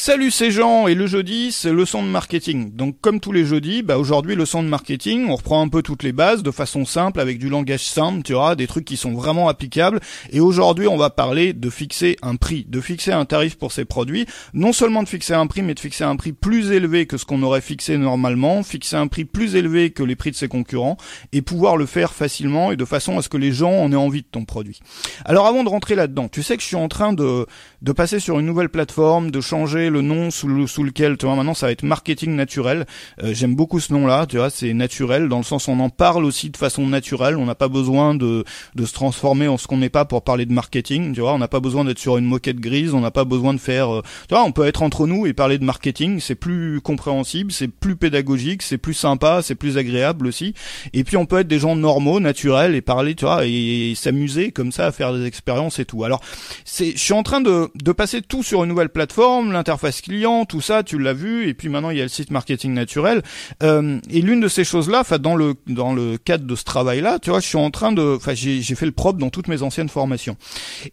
Salut c'est Jean et le jeudi c'est leçon de marketing. Donc comme tous les jeudis, bah aujourd'hui leçon de marketing, on reprend un peu toutes les bases de façon simple avec du langage simple, tu vois, des trucs qui sont vraiment applicables. Et aujourd'hui on va parler de fixer un prix, de fixer un tarif pour ces produits. Non seulement de fixer un prix, mais de fixer un prix plus élevé que ce qu'on aurait fixé normalement, fixer un prix plus élevé que les prix de ses concurrents et pouvoir le faire facilement et de façon à ce que les gens en aient envie de ton produit. Alors avant de rentrer là-dedans, tu sais que je suis en train de, de passer sur une nouvelle plateforme, de changer le nom sous, le, sous lequel, tu vois, maintenant ça va être marketing naturel. Euh, j'aime beaucoup ce nom-là, tu vois, c'est naturel dans le sens on en parle aussi de façon naturelle. On n'a pas besoin de, de se transformer en ce qu'on n'est pas pour parler de marketing, tu vois. On n'a pas besoin d'être sur une moquette grise, on n'a pas besoin de faire, euh, tu vois, on peut être entre nous et parler de marketing. C'est plus compréhensible, c'est plus pédagogique, c'est plus sympa, c'est plus agréable aussi. Et puis on peut être des gens normaux, naturels et parler, tu vois, et, s'amuser comme ça à faire des expériences et tout. Alors, c'est, je suis en train de, de passer tout sur une nouvelle plateforme interface client, tout ça, tu l'as vu, et puis maintenant il y a le site marketing naturel. Euh, et l'une de ces choses-là, enfin dans le dans le cadre de ce travail-là, tu vois, je suis en train de, enfin j'ai fait le propre dans toutes mes anciennes formations.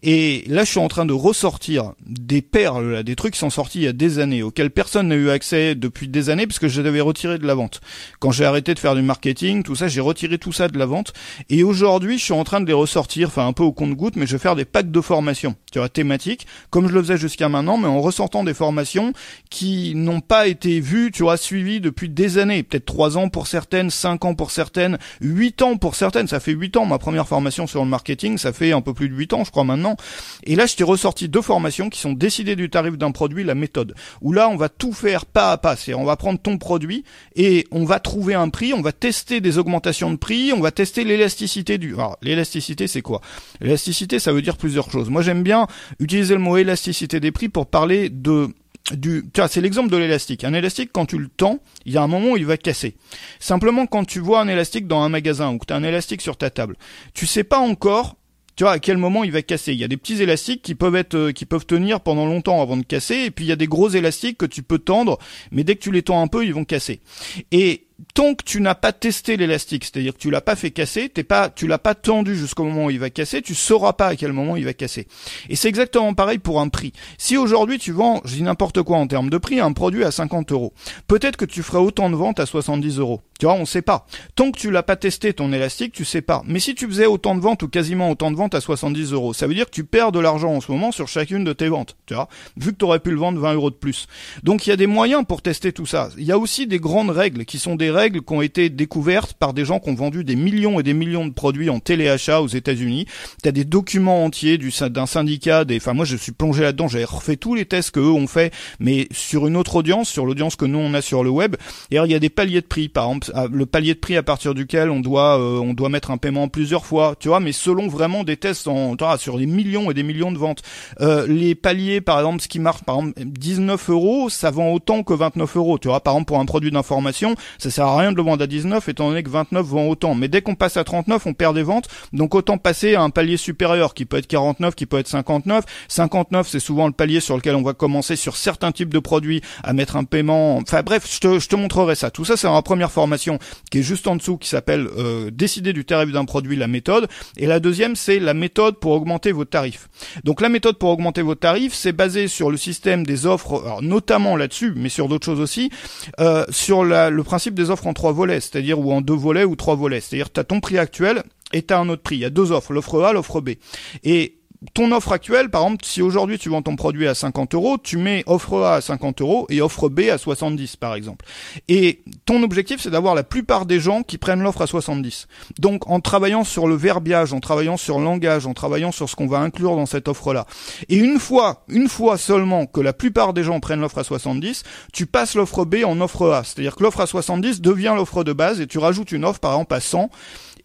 Et là, je suis en train de ressortir des perles, des trucs qui sont sortis il y a des années, auxquels personne n'a eu accès depuis des années, parce que je les avais retirés de la vente. Quand j'ai arrêté de faire du marketing, tout ça, j'ai retiré tout ça de la vente. Et aujourd'hui, je suis en train de les ressortir, enfin un peu au compte-goutte, mais je vais faire des packs de formation, tu vois, thématiques, comme je le faisais jusqu'à maintenant, mais en ressortant des formations qui n'ont pas été vues, tu vois, suivies depuis des années, peut-être trois ans pour certaines, cinq ans pour certaines, huit ans pour certaines. Ça fait huit ans ma première formation sur le marketing, ça fait un peu plus de huit ans, je crois maintenant. Et là, je t'ai ressorti deux formations qui sont décidées du tarif d'un produit, la méthode. Où là, on va tout faire pas à pas. C'est on va prendre ton produit et on va trouver un prix, on va tester des augmentations de prix, on va tester l'élasticité du. Alors, l'élasticité, c'est quoi? L'élasticité, ça veut dire plusieurs choses. Moi, j'aime bien utiliser le mot élasticité des prix pour parler de du, c'est l'exemple de l'élastique. Un élastique, quand tu le tends, il y a un moment où il va casser. Simplement, quand tu vois un élastique dans un magasin ou que tu as un élastique sur ta table, tu sais pas encore tu vois à quel moment il va casser. Il y a des petits élastiques qui peuvent être euh, qui peuvent tenir pendant longtemps avant de casser et puis il y a des gros élastiques que tu peux tendre mais dès que tu les tends un peu, ils vont casser. Et tant que tu n'as pas testé l'élastique, c'est-à-dire que tu l'as pas fait casser, t'es pas, tu l'as pas tendu jusqu'au moment où il va casser, tu sauras pas à quel moment il va casser. Et c'est exactement pareil pour un prix. Si aujourd'hui tu vends, je dis n'importe quoi en termes de prix, un produit à 50 euros, peut-être que tu feras autant de ventes à 70 euros. Tu vois, on sait pas. Tant que tu l'as pas testé ton élastique, tu sais pas. Mais si tu faisais autant de ventes ou quasiment autant de ventes à 70 euros, ça veut dire que tu perds de l'argent en ce moment sur chacune de tes ventes. Tu vois, vu que tu pu le vendre 20 euros de plus. Donc il y a des moyens pour tester tout ça. Il y a aussi des grandes règles qui sont des des règles qui ont été découvertes par des gens qui ont vendu des millions et des millions de produits en téléachat aux États-Unis. Tu as des documents entiers du d'un syndicat des enfin moi je suis plongé là-dedans, j'ai refait tous les tests que eux ont fait mais sur une autre audience, sur l'audience que nous on a sur le web. Et alors il y a des paliers de prix par exemple, le palier de prix à partir duquel on doit euh, on doit mettre un paiement plusieurs fois, tu vois, mais selon vraiment des tests en sur des millions et des millions de ventes. Euh, les paliers par exemple ce qui marche par exemple 19 euros, ça vend autant que 29 euros, tu vois, par exemple pour un produit d'information, ça sert à rien de le vendre à 19 étant donné que 29 vend autant. Mais dès qu'on passe à 39, on perd des ventes. Donc autant passer à un palier supérieur qui peut être 49, qui peut être 59. 59, c'est souvent le palier sur lequel on va commencer sur certains types de produits à mettre un paiement. Enfin bref, je te, je te montrerai ça. Tout ça, c'est la première formation qui est juste en dessous, qui s'appelle euh, décider du tarif d'un produit, la méthode. Et la deuxième, c'est la méthode pour augmenter vos tarifs. Donc la méthode pour augmenter vos tarifs, c'est basé sur le système des offres, alors, notamment là-dessus, mais sur d'autres choses aussi, euh, sur la, le principe des offres en trois volets, c'est-à-dire ou en deux volets ou trois volets. C'est-à-dire tu as ton prix actuel et tu as un autre prix. Il y a deux offres, l'offre A, l'offre B. Et ton offre actuelle, par exemple, si aujourd'hui tu vends ton produit à 50 euros, tu mets offre A à 50 euros et offre B à 70 par exemple. Et ton objectif c'est d'avoir la plupart des gens qui prennent l'offre à 70. Donc en travaillant sur le verbiage, en travaillant sur le langage, en travaillant sur ce qu'on va inclure dans cette offre-là. Et une fois, une fois seulement que la plupart des gens prennent l'offre à 70, tu passes l'offre B en offre A. C'est-à-dire que l'offre à 70 devient l'offre de base et tu rajoutes une offre par exemple à 100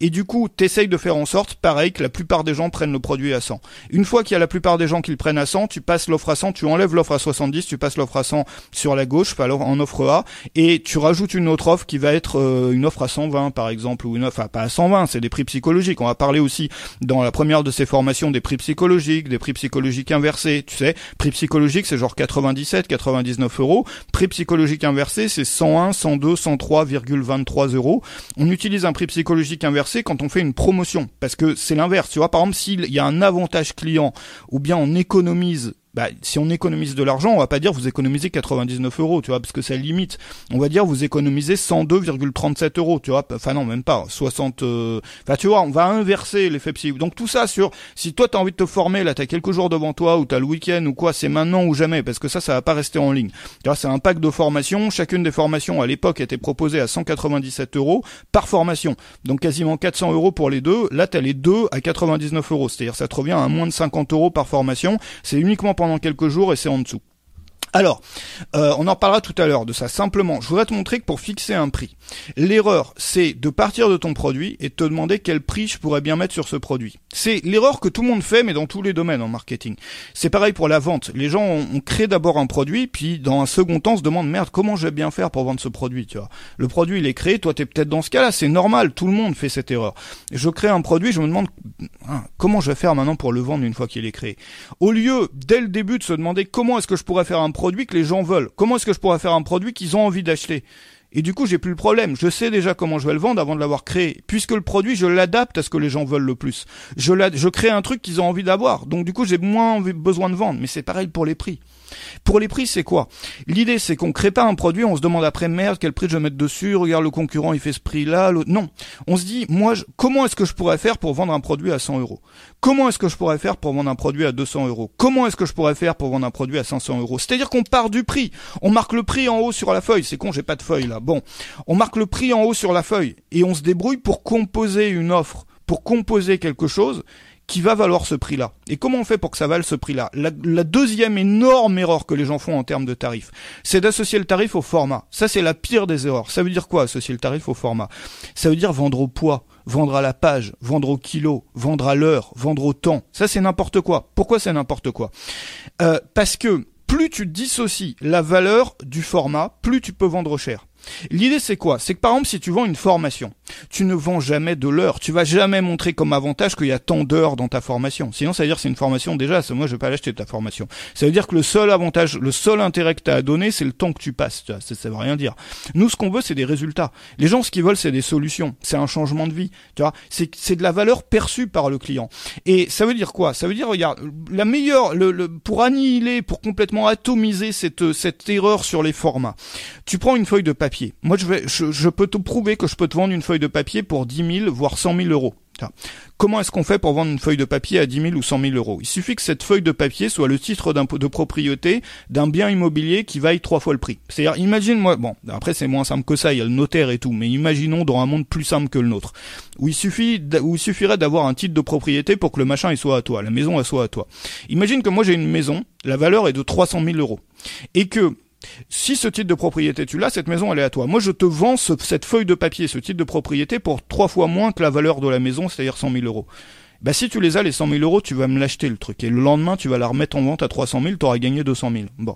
et du coup, t'essayes de faire en sorte, pareil, que la plupart des gens prennent le produit à 100. Une fois qu'il y a la plupart des gens qui le prennent à 100, tu passes l'offre à 100, tu enlèves l'offre à 70, tu passes l'offre à 100 sur la gauche, alors en offre A, et tu rajoutes une autre offre qui va être euh, une offre à 120 par exemple, ou une offre, enfin pas à 120, c'est des prix psychologiques. On va parler aussi dans la première de ces formations des prix psychologiques, des prix psychologiques inversés, tu sais. Prix psychologique, c'est genre 97, 99 euros. Prix psychologique inversé, c'est 101, 102, 103,23 euros. On utilise un prix psychologique inversé quand on fait une promotion. Parce que c'est l'inverse. Tu vois, par exemple, s'il y a un avantage client ou bien on économise bah, si on économise de l'argent, on va pas dire vous économisez 99 euros, tu vois, parce que ça limite. On va dire vous économisez 102,37 euros, tu vois. Enfin non, même pas 60. Euh, enfin tu vois, on va inverser l'effet psy. Donc tout ça sur si toi t'as envie de te former, là t'as quelques jours devant toi ou t'as le week-end ou quoi, c'est maintenant ou jamais, parce que ça ça va pas rester en ligne. Tu vois, c'est un pack de formation. Chacune des formations à l'époque était proposée à 197 euros par formation, donc quasiment 400 euros pour les deux. Là t'as les deux à 99 euros, c'est-à-dire ça te revient à moins de 50 euros par formation. C'est uniquement pendant quelques jours et c'est en dessous. Alors, euh, on en parlera tout à l'heure de ça. Simplement, je voudrais te montrer que pour fixer un prix, l'erreur, c'est de partir de ton produit et de te demander quel prix je pourrais bien mettre sur ce produit. C'est l'erreur que tout le monde fait, mais dans tous les domaines en marketing. C'est pareil pour la vente. Les gens ont, créé d'abord un produit, puis dans un second temps se demandent merde, comment je vais bien faire pour vendre ce produit, tu vois. Le produit, il est créé, toi t'es peut-être dans ce cas-là, c'est normal, tout le monde fait cette erreur. Je crée un produit, je me demande hein, comment je vais faire maintenant pour le vendre une fois qu'il est créé. Au lieu, dès le début, de se demander comment est-ce que je pourrais faire un produit que les gens veulent. Comment est-ce que je pourrais faire un produit qu'ils ont envie d'acheter? Et du coup, j'ai plus le problème. Je sais déjà comment je vais le vendre avant de l'avoir créé. Puisque le produit, je l'adapte à ce que les gens veulent le plus. Je, je crée un truc qu'ils ont envie d'avoir. Donc du coup, j'ai moins besoin de vendre. Mais c'est pareil pour les prix. Pour les prix, c'est quoi? L'idée, c'est qu'on crée pas un produit, on se demande après merde quel prix je vais mettre dessus. Regarde le concurrent, il fait ce prix-là. Non, on se dit moi, comment est-ce que je pourrais faire pour vendre un produit à 100 euros? Comment est-ce que je pourrais faire pour vendre un produit à 200 euros? Comment est-ce que je pourrais faire pour vendre un produit à 500 euros? C'est-à-dire qu'on part du prix. On marque le prix en haut sur la feuille. C'est con, j'ai pas de feuille là. Bon, on marque le prix en haut sur la feuille et on se débrouille pour composer une offre, pour composer quelque chose qui va valoir ce prix-là. Et comment on fait pour que ça vale ce prix-là? La, deuxième énorme erreur que les gens font en termes de tarifs, c'est d'associer le tarif au format. Ça, c'est la pire des erreurs. Ça veut dire quoi, associer le tarif au format? Ça veut dire vendre au poids, vendre à la page, vendre au kilo, vendre à l'heure, vendre au temps. Ça, c'est n'importe quoi. Pourquoi c'est n'importe quoi? Euh, Parce que plus tu dissocies la valeur du format, plus tu peux vendre cher. L'idée c'est quoi? C'est que par exemple si tu vends une formation, tu ne vends jamais de l'heure, tu vas jamais montrer comme avantage qu'il y a tant d'heures dans ta formation. Sinon ça veut dire que c'est une formation déjà, moi je vais pas l'acheter ta formation. Ça veut dire que le seul avantage, le seul intérêt que tu as à donner, c'est le temps que tu passes. Ça, ça veut rien dire. Nous ce qu'on veut c'est des résultats. Les gens ce qu'ils veulent c'est des solutions, c'est un changement de vie, tu vois, c'est de la valeur perçue par le client. Et ça veut dire quoi? Ça veut dire regarde, la meilleure le, le, pour annihiler, pour complètement atomiser cette cette erreur sur les formats. Tu prends une feuille de papier moi, je, vais, je, peux te prouver que je peux te vendre une feuille de papier pour 10 000, voire 100 000 euros. Comment est-ce qu'on fait pour vendre une feuille de papier à 10 000 ou 100 000 euros? Il suffit que cette feuille de papier soit le titre de propriété d'un bien immobilier qui vaille trois fois le prix. C'est-à-dire, imagine-moi, bon, après c'est moins simple que ça, il y a le notaire et tout, mais imaginons dans un monde plus simple que le nôtre, où il suffit, où suffirait d'avoir un titre de propriété pour que le machin soit à toi, la maison soit à toi. Imagine que moi j'ai une maison, la valeur est de 300 000 euros, et que si ce titre de propriété tu l'as, cette maison elle est à toi. Moi je te vends cette feuille de papier, ce titre de propriété pour trois fois moins que la valeur de la maison, c'est-à-dire 100 000 euros bah si tu les as les 100 000 euros, tu vas me l'acheter le truc. Et le lendemain, tu vas la remettre en vente à 300 000, tu auras gagné 200 000. Bon.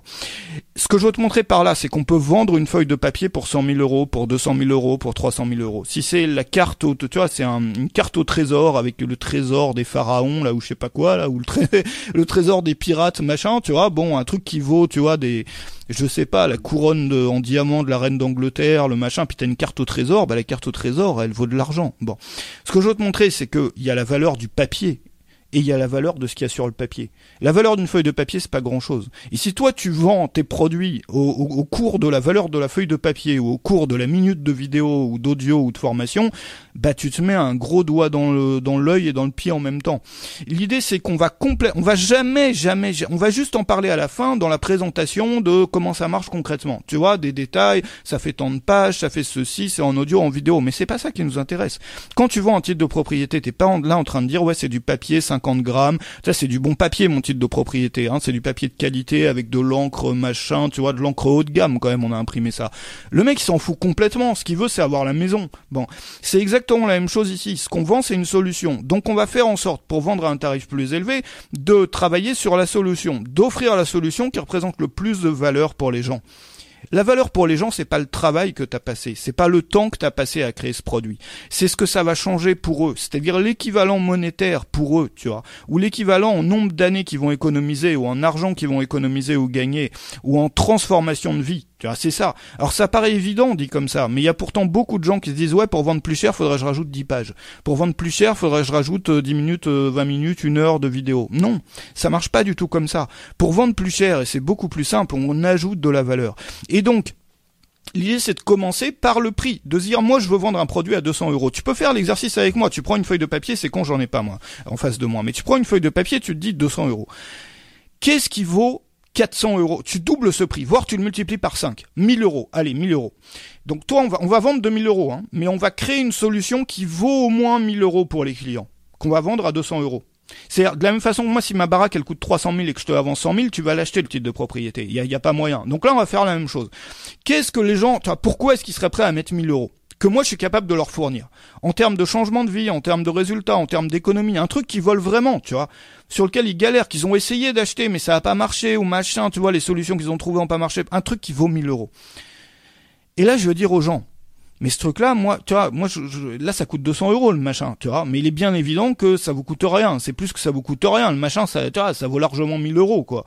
Ce que je veux te montrer par là, c'est qu'on peut vendre une feuille de papier pour 100 000 euros, pour 200 000 euros, pour 300 000 euros. Si c'est la carte au, tu vois, c'est une carte au trésor avec le trésor des pharaons, là, ou je sais pas quoi, là, ou le, trésor des pirates, machin, tu vois, bon, un truc qui vaut, tu vois, des, je sais pas, la couronne en diamant de la reine d'Angleterre, le machin, puis t'as une carte au trésor, bah la carte au trésor, elle vaut de l'argent. Bon. Ce que je veux te montrer, c'est qu'il y a la valeur du papier et il y a la valeur de ce qu'il y a sur le papier. La valeur d'une feuille de papier, c'est pas grand chose. Et si toi tu vends tes produits au, cours de la valeur de la feuille de papier ou au cours de la minute de vidéo ou d'audio ou de formation, bah tu te mets un gros doigt dans le dans l'œil et dans le pied en même temps. L'idée c'est qu'on va complet, on va jamais jamais on va juste en parler à la fin dans la présentation de comment ça marche concrètement. Tu vois des détails, ça fait tant de pages, ça fait ceci, c'est en audio, en vidéo, mais c'est pas ça qui nous intéresse. Quand tu vends un titre de propriété, t'es pas là en train de dire ouais c'est du papier 50 grammes, ça c'est du bon papier mon titre de propriété, hein, c'est du papier de qualité avec de l'encre machin, tu vois de l'encre haut de gamme quand même, on a imprimé ça. Le mec il s'en fout complètement, ce qu'il veut c'est avoir la maison. Bon, c'est exactement la même chose ici. Ce qu'on vend, c'est une solution. Donc on va faire en sorte, pour vendre à un tarif plus élevé, de travailler sur la solution, d'offrir la solution qui représente le plus de valeur pour les gens. La valeur pour les gens, c'est pas le travail que tu as passé, c'est pas le temps que tu as passé à créer ce produit. C'est ce que ça va changer pour eux, c'est-à-dire l'équivalent monétaire pour eux, tu vois, ou l'équivalent en nombre d'années qu'ils vont économiser ou en argent qu'ils vont économiser ou gagner ou en transformation de vie Tu vois, c'est ça. Alors ça paraît évident, dit comme ça, mais il y a pourtant beaucoup de gens qui se disent ouais, pour vendre plus cher, faudrait que je rajoute 10 pages. Pour vendre plus cher, faudrait que je rajoute 10 euh, minutes, 20 euh, minutes, une heure de vidéo. Non, ça marche pas du tout comme ça. Pour vendre plus cher, et c'est beaucoup plus simple, on ajoute de la valeur. Et donc, L'idée, c'est de commencer par le prix, de dire moi je veux vendre un produit à 200 euros. Tu peux faire l'exercice avec moi. Tu prends une feuille de papier, c'est con, j'en ai pas moi en face de moi, mais tu prends une feuille de papier, tu te dis 200 euros. Qu'est-ce qui vaut 400 euros. Tu doubles ce prix, voire tu le multiplies par 5. 1000 euros. Allez, 1000 euros. Donc toi, on va, on va vendre 2000 euros, hein, mais on va créer une solution qui vaut au moins 1000 euros pour les clients, qu'on va vendre à 200 euros. C'est de la même façon que moi, si ma baraque elle coûte 300 000 et que je te la vends 100 000, tu vas l'acheter le titre de propriété. Il y a, y a, pas moyen. Donc là, on va faire la même chose. Qu'est-ce que les gens, pourquoi est-ce qu'ils seraient prêts à mettre 1000 euros? Que moi je suis capable de leur fournir. En termes de changement de vie, en termes de résultats, en termes d'économie, un truc qu'ils veulent vraiment, tu vois, sur lequel ils galèrent, qu'ils ont essayé d'acheter mais ça n'a pas marché ou machin, tu vois, les solutions qu'ils ont trouvées n'ont pas marché, un truc qui vaut 1000 euros. Et là je veux dire aux gens, mais ce truc-là, moi, tu vois, moi, je, là, ça coûte 200 euros le machin, tu vois. Mais il est bien évident que ça vous coûte rien. C'est plus que ça vous coûte rien. Le machin, ça, tu vois, ça vaut largement 1000 euros, quoi.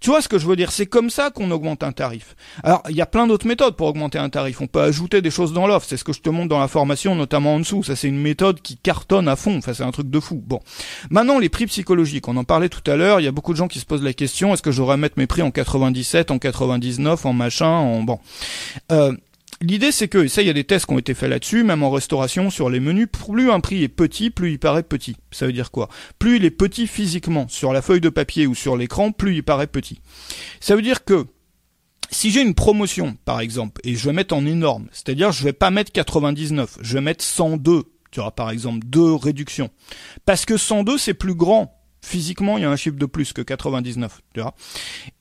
Tu vois ce que je veux dire? C'est comme ça qu'on augmente un tarif. Alors, il y a plein d'autres méthodes pour augmenter un tarif. On peut ajouter des choses dans l'offre. C'est ce que je te montre dans la formation, notamment en dessous. Ça, c'est une méthode qui cartonne à fond. Enfin, c'est un truc de fou. Bon. Maintenant, les prix psychologiques. On en parlait tout à l'heure. Il y a beaucoup de gens qui se posent la question est-ce que j'aurais à mettre mes prix en 97, en 99, en machin, en bon. Euh, L'idée c'est que, et ça il y a des tests qui ont été faits là-dessus, même en restauration sur les menus, plus un prix est petit, plus il paraît petit. Ça veut dire quoi? Plus il est petit physiquement sur la feuille de papier ou sur l'écran, plus il paraît petit. Ça veut dire que si j'ai une promotion, par exemple, et je vais mettre en énorme, c'est-à-dire je vais pas mettre 99, je vais mettre 102, tu auras par exemple deux réductions. Parce que 102 c'est plus grand physiquement, il y a un chiffre de plus que 99, tu vois.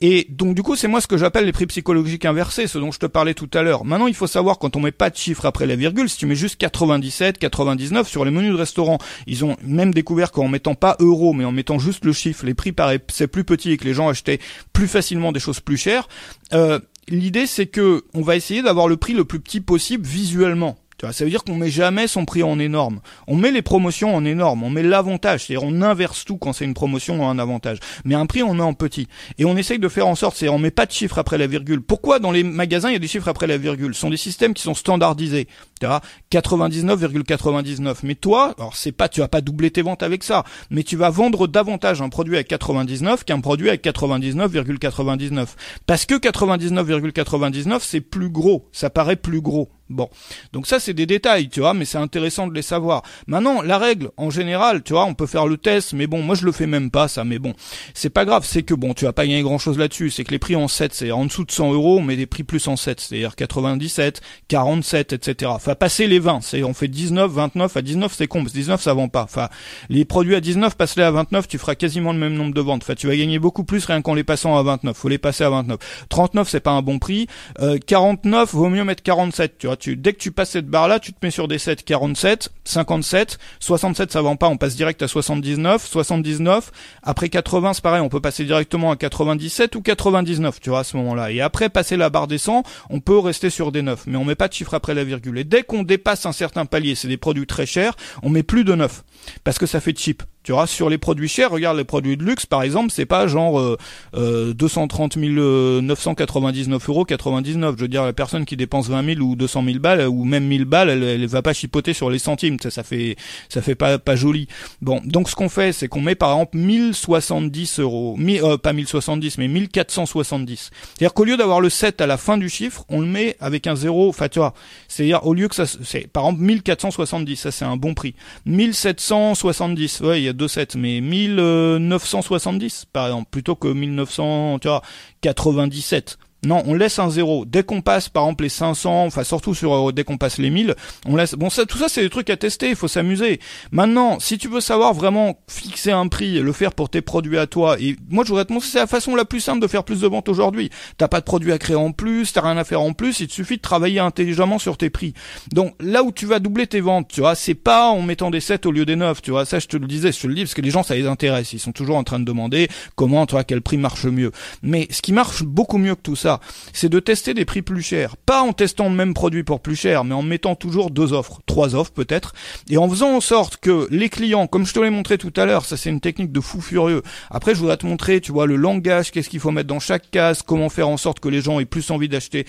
Et donc du coup, c'est moi ce que j'appelle les prix psychologiques inversés, ce dont je te parlais tout à l'heure. Maintenant, il faut savoir quand on met pas de chiffre après la virgule, si tu mets juste 97, 99 sur les menus de restaurant, ils ont même découvert qu'en mettant pas euro, mais en mettant juste le chiffre, les prix paraissaient plus petits et que les gens achetaient plus facilement des choses plus chères. Euh, L'idée, c'est que on va essayer d'avoir le prix le plus petit possible visuellement. Tu vois, ça veut dire qu'on met jamais son prix en énorme. On met les promotions en énorme, on met l'avantage, c'est-à-dire on inverse tout quand c'est une promotion ou un avantage. Mais un prix on met en petit. Et on essaye de faire en sorte, c'est on met pas de chiffres après la virgule. Pourquoi dans les magasins il y a des chiffres après la virgule? Ce sont des systèmes qui sont standardisés. Tu vois, 99,99. Mais toi, alors c'est pas, tu vas pas doubler tes ventes avec ça, mais tu vas vendre davantage un produit à 99 qu'un produit à 99,99. Parce que 99,99 c'est plus gros, ça paraît plus gros. Bon, donc ça c'est des détails, tu vois, mais c'est intéressant de les savoir. Maintenant, la règle, en général, tu vois, on peut faire le test, mais bon, moi je le fais même pas, ça, mais bon, c'est pas grave, c'est que bon, tu vas pas gagner grand chose là-dessus, c'est que les prix en 7, c'est en dessous de 100 euros, mais des prix plus en 7, c'est-à-dire 97, 47, etc. Enfin, passer les 20, c'est, on fait 19, 29, à 19 c'est con, parce que 19 ça vend pas. Enfin, les produits à 19, passe-les à 29, tu feras quasiment le même nombre de ventes. Enfin, tu vas gagner beaucoup plus rien qu'en les passant à 29, faut les passer à 29. 39 c'est pas un bon prix, euh, 49 vaut mieux mettre 47, tu vois dès que tu passes cette barre là, tu te mets sur des 7 47, 57, 67 ça vend pas, on passe direct à 79, 79, après 80 c'est pareil, on peut passer directement à 97 ou 99, tu vois à ce moment-là. Et après passer la barre des 100, on peut rester sur des 9, mais on met pas de chiffre après la virgule. Et dès qu'on dépasse un certain palier, c'est des produits très chers, on met plus de 9 parce que ça fait cheap. Tu vois, sur les produits chers, regarde les produits de luxe, par exemple, c'est pas genre euh, euh, 230 999 euros 99. Je veux dire, la personne qui dépense 20 000 ou 200 000 balles ou même 1000 balles, elle, elle va pas chipoter sur les centimes. Ça, ça fait, ça fait pas pas joli. Bon, donc ce qu'on fait, c'est qu'on met par exemple 1070 euros, mi, euh, pas 1070, mais 1470. C'est-à-dire qu'au lieu d'avoir le 7 à la fin du chiffre, on le met avec un zéro. Enfin, tu vois, c'est-à-dire au lieu que ça, c'est par exemple 1470, ça c'est un bon prix. 1770, ouais, il y a 2,7, mais 1970 par exemple, plutôt que 1997. Non, on laisse un zéro. Dès qu'on passe, par exemple, les 500, enfin surtout sur euh, dès qu'on passe les 1000, on laisse. Bon, ça, tout ça, c'est des trucs à tester. Il faut s'amuser. Maintenant, si tu veux savoir vraiment fixer un prix, le faire pour tes produits à toi, et moi, je voudrais te montrer c'est la façon la plus simple de faire plus de ventes aujourd'hui. T'as pas de produits à créer en plus, t'as rien à faire en plus. Il te suffit de travailler intelligemment sur tes prix. Donc là où tu vas doubler tes ventes, tu vois, c'est pas en mettant des 7 au lieu des 9, tu vois. Ça, je te le disais, je te le dis parce que les gens, ça les intéresse. Ils sont toujours en train de demander comment, tu vois, quel prix marche mieux. Mais ce qui marche beaucoup mieux que tout ça c'est de tester des prix plus chers. Pas en testant le même produit pour plus cher, mais en mettant toujours deux offres, trois offres peut-être, et en faisant en sorte que les clients, comme je te l'ai montré tout à l'heure, ça c'est une technique de fou furieux. Après, je voudrais te montrer, tu vois, le langage, qu'est-ce qu'il faut mettre dans chaque case, comment faire en sorte que les gens aient plus envie d'acheter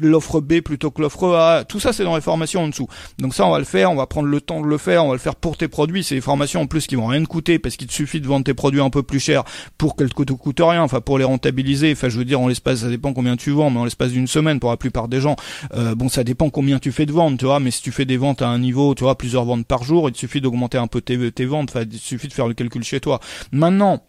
l'offre B plutôt que l'offre A. Tout ça, c'est dans les formations en dessous. Donc ça, on va le faire, on va prendre le temps de le faire, on va le faire pour tes produits. C'est des formations en plus qui vont rien te coûter parce qu'il te suffit de vendre tes produits un peu plus cher pour qu'elles te coûtent rien. Enfin, pour les rentabiliser. Enfin, je veux dire, en l'espace, ça dépend combien tu vends, mais en l'espace d'une semaine, pour la plupart des gens, euh, bon, ça dépend combien tu fais de ventes, tu vois. Mais si tu fais des ventes à un niveau, tu vois, plusieurs ventes par jour, il te suffit d'augmenter un peu tes, tes ventes. Enfin, il suffit de faire le calcul chez toi. Maintenant,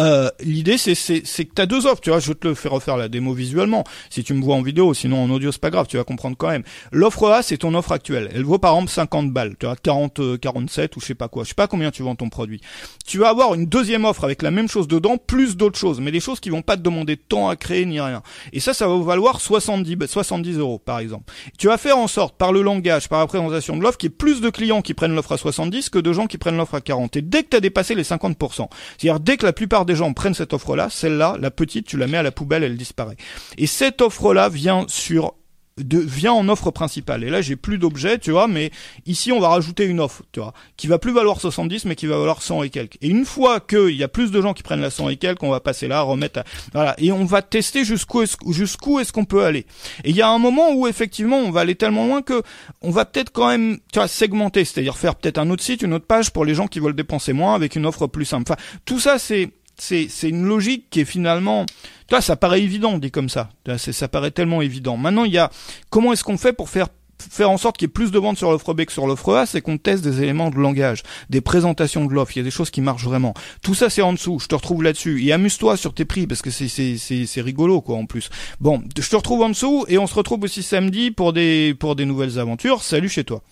euh, l'idée c'est que t'as deux offres, tu vois. Je vais te le faire refaire la démo visuellement. Si tu me vois en vidéo, sinon en audio c'est pas grave, tu vas comprendre quand même. L'offre A c'est ton offre actuelle. Elle vaut par exemple 50 balles, tu vois, 40, 47 ou je sais pas quoi. Je sais pas combien tu vends ton produit. Tu vas avoir une deuxième offre avec la même chose dedans, plus d'autres choses, mais des choses qui vont pas te demander de temps à créer ni rien. Et ça, ça va valoir 70 70 euros par exemple. Tu vas faire en sorte par le langage, par la présentation de l'offre, qu'il y ait plus de clients qui prennent l'offre à 70 que de gens qui prennent l'offre à 40. Et dès que tu as dépassé les 50%, c'est-à-dire dès que la plupart des gens prennent cette offre-là, celle-là, la petite, tu la mets à la poubelle, elle disparaît. Et cette offre-là vient sur de, vient en offre principale. Et là, j'ai plus d'objets, tu vois, mais ici, on va rajouter une offre, tu vois, qui va plus valoir 70, mais qui va valoir 100 et quelques. Et une fois qu'il y a plus de gens qui prennent la 100 et quelques, on va passer là, remettre, voilà, et on va tester jusqu'où est-ce, jusqu'où est-ce qu'on peut aller. Et il y a un moment où, effectivement, on va aller tellement loin que on va peut-être quand même, tu vois, segmenter, c'est-à-dire faire peut-être un autre site, une autre page pour les gens qui veulent dépenser moins avec une offre plus simple. Enfin, tout ça, c'est, c'est une logique qui est finalement toi ça paraît évident dit comme ça ça paraît tellement évident maintenant il y a comment est-ce qu'on fait pour faire faire en sorte qu'il y ait plus de ventes sur l'offre B que sur l'offre A, c'est qu'on teste des éléments de langage, des présentations de l'offre, il y a des choses qui marchent vraiment. Tout ça c'est en dessous, je te retrouve là-dessus. Et amuse-toi sur tes prix parce que c'est c'est c'est c'est rigolo quoi en plus. Bon, je te retrouve en dessous et on se retrouve aussi samedi pour des pour des nouvelles aventures. Salut chez toi.